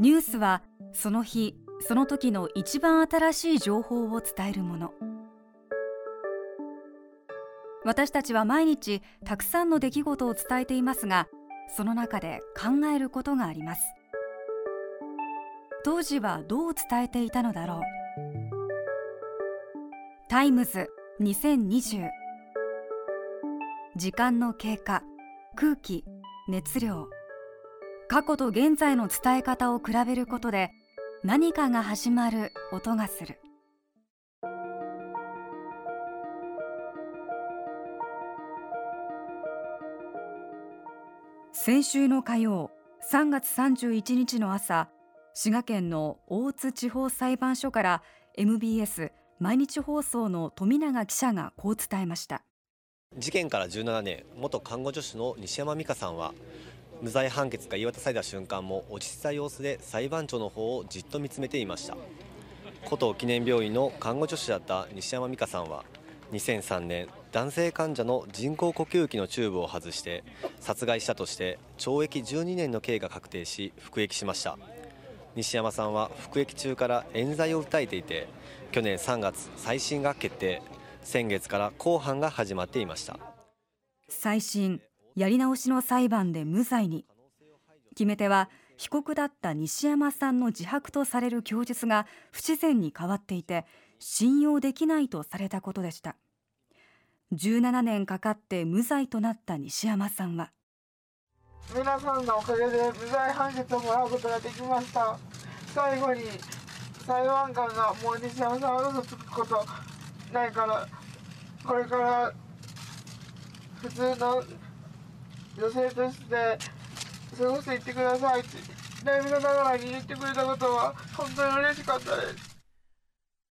ニュースはその日その時の一番新しい情報を伝えるもの。私たちは毎日たくさんの出来事を伝えていますがその中で考えることがあります。当時はどう伝えていたのだろう。タイムズ2020時間の経過空気熱量。過去と現在の伝え方を比べることで何かが始まる音がする。先週の火曜3月31日の朝滋賀県の大津地方裁判所から MBS 毎日放送の富永記者がこう伝えました。事件から17年元看護助手の西山美香さんは無罪判決が言い渡された瞬間も落ち着いた様子で裁判長の方をじっと見つめていました。古都記念病院の看護助手だった西山美香さんは2003年男性患者の人工呼吸器のチューブを外して殺害したとして懲役12年の刑が確定し服役しました。西山さんは服役中から冤罪を訴えていて去年3月再審が決定。先月から公判が始まっていました。再審。やり直しの裁判で無罪に。決め手は被告だった西山さんの自白とされる供述が不自然に変わっていて信用できないとされたことでした。17年かかって無罪となった西山さんは。皆さんのおかげで無罪判決をもらうことができました。最後に裁判官がもう西山さんは嘘つくことないからこれから普通の女性として過ごしていってくださいって涙ながらに言ってくれたことは本当に嬉しかったです。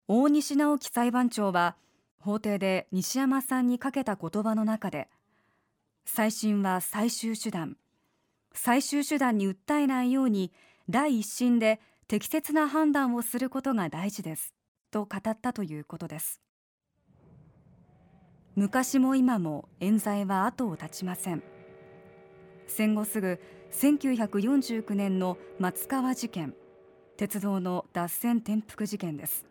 大西直樹裁判長は法廷で西山さんにかけた言葉の中で再審は最終手段。最終手段に訴えないように第一審で適切な判断をすることが大事ですと語ったということです。昔も今も冤罪は後を絶ちません。戦後すぐ1949年の松川事件。鉄道の脱線転覆事件です。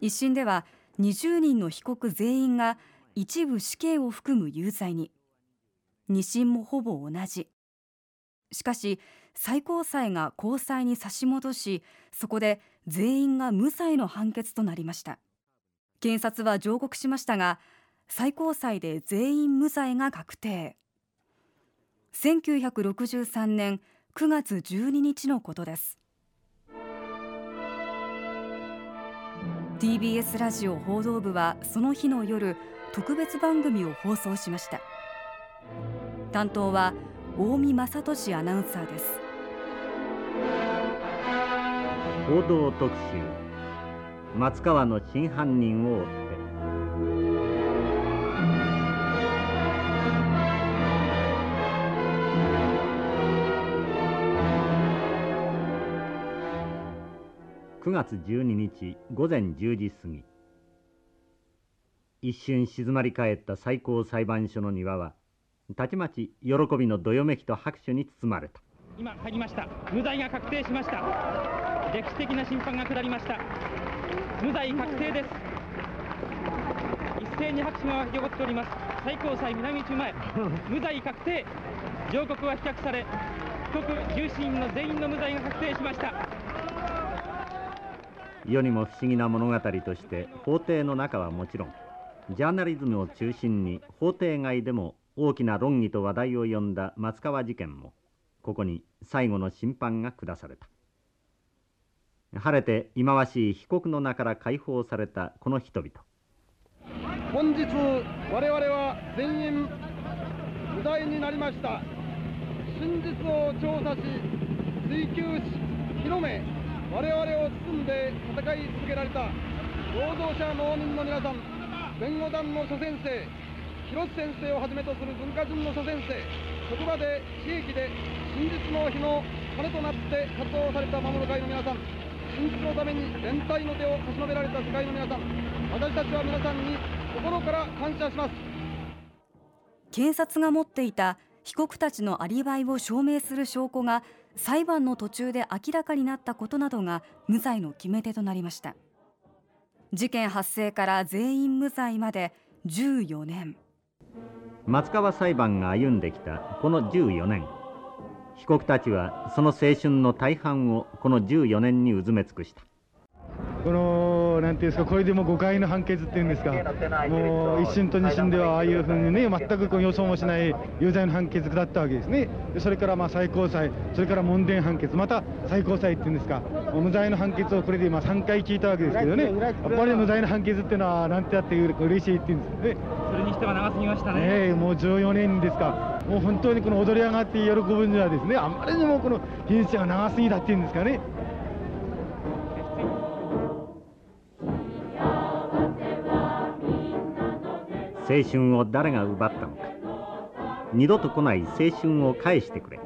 一審では20人の被告全員が一部死刑を含む有罪に。二審もほぼ同じ。しかし最高裁が高裁に差し戻しそこで全員が無罪の判決となりました。検察は上告しましたが最高裁で全員無罪が確定。1963年9月12日のことです。TBS ラジオ報道部はその日の夜特別番組を放送しました。担当は大見正俊アナウンサーです。報道特集松川の真犯人を追って。9月12日午前10時過ぎ。一瞬静まり返った最高裁判所の庭はたちまち喜びのどよめきと拍手に包まれた。今入りました。無罪が確定しました。歴史的な審判が下りました。無罪確定です。一斉に拍手が沸き起こっております。最高裁南中前。無罪確定。上告は棄却され被告重審の全員の無罪が確定しました。世にも不思議な物語として法廷の中はもちろんジャーナリズムを中心に法廷外でも大きな論議と話題を呼んだ松川事件もここに最後の審判が下された。晴れて忌まわしい被告の名から解放されたこの人々。本日我々は全員無罪になりました。真実を調査し追求し広め我々を包んで戦い続けられた労働者農民の皆さん弁護団の諸先生広瀬先生をはじめとする文化人の諸先生職場で地域で真実の日の鐘となって活動された守る会の皆さん真実のために連帯の手を差し伸べられた世界の皆さん私たちは皆さんに心から感謝します。検察が持っていた被告たちのアリバイを証明する証拠が裁判の途中で明らかになったことなどが無罪の決め手となりました。事件発生から全員無罪まで14年。松川裁判が歩んできたこの14年。被告たちはその青春の大半をこの14年にうずめ尽くした。このなんていうんですか、これでも誤解の判決っていうんですか、もう一審と二審ではああいうふうにね、全くこう予想もしない有罪の判決だったわけですね、それからまあ最高裁、それから門殿判決、また最高裁っていうんですか、無罪の判決をこれで今、3回聞いたわけですけどね、やっぱり無罪の判決っていうのは、なんてやって嬉しいっていうんですね。それにしては長すぎましたね。えー、もう14年ですか、もう本当にこの踊り上がって喜ぶにはですね、あんまりにもこの日にちが長すぎだっていうんですかね。青春を誰が奪ったのか。二度と来ない青春を返してくれ。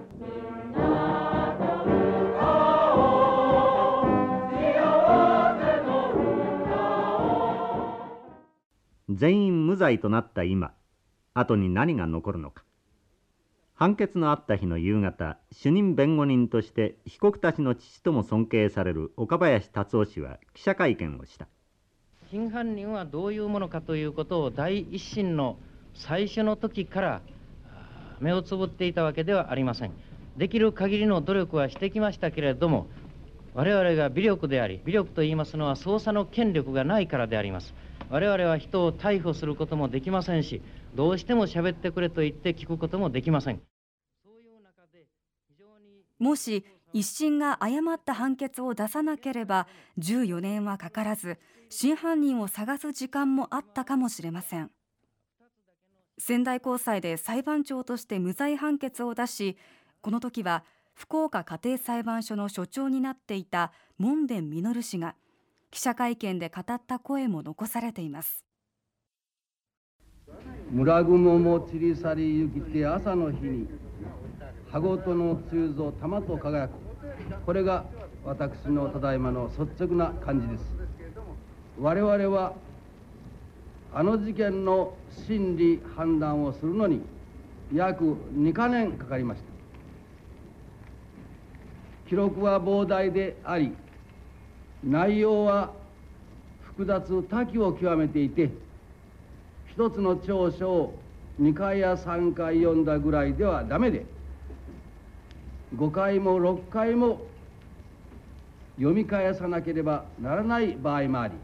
全員無罪となった今後に何が残るのか。判決のあった日の夕方主任弁護人として被告たちの父とも尊敬される岡林達夫氏は記者会見をした。真犯人はどういうものかということを第一審の最初の時から目をつぶっていたわけではありません。できる限りの努力はしてきましたけれども、我々が微力であり、微力と言いますのは捜査の権力がないからであります。我々は人を逮捕することもできませんし、どうしても喋ってくれと言って聞くこともできません。もし一審が誤った判決を出さなければ14年はかからず真犯人を探す時間もあったかもしれません。仙台高裁で裁判長として無罪判決を出しこの時は福岡家庭裁判所の所長になっていた門田実氏が記者会見で語った声も残されています。村雲も散り去りゆきて朝の日に羽ごとの梅雨ぞ玉と輝くこれが私のただいまの率直な感じです。我々はあの事件の審理判断をするのに約2か年かかりました。記録は膨大であり内容は複雑多岐を極めていて一つの調書を2回や3回読んだぐらいではダメで5回も6回も読み返さなければならない場合もあり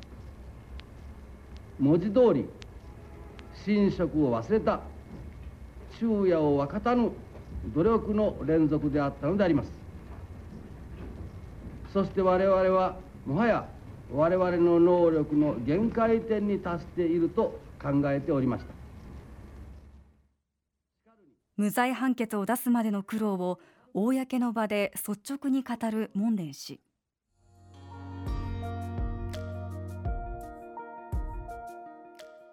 文字通り寝食を忘れた昼夜を分かたぬ努力の連続であったのであります。そして我々はもはや我々の能力の限界点に達していると考えておりました。無罪判決を出すまでの苦労を公の場で率直に語る門田氏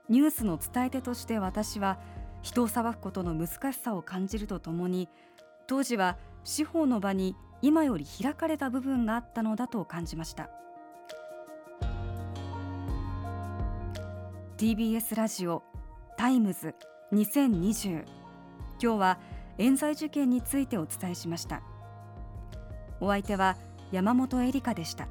ニュースの伝え手として私は人を裁くことの難しさを感じるとともに当時は司法の場に今より開かれた部分があったのだと感じました。TBS ラジオタイムズ2020今日は冤罪事件についてお伝えしました。お相手は山本恵里香でした。